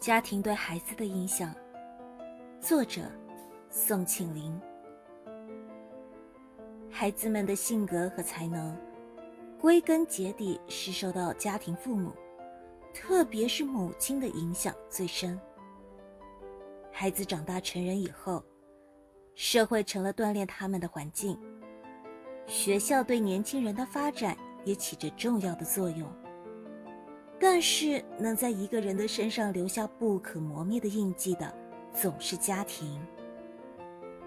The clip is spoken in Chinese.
家庭对孩子的影响，作者宋庆龄。孩子们的性格和才能，归根结底是受到家庭父母，特别是母亲的影响最深。孩子长大成人以后，社会成了锻炼他们的环境，学校对年轻人的发展也起着重要的作用。但是，能在一个人的身上留下不可磨灭的印记的，总是家庭。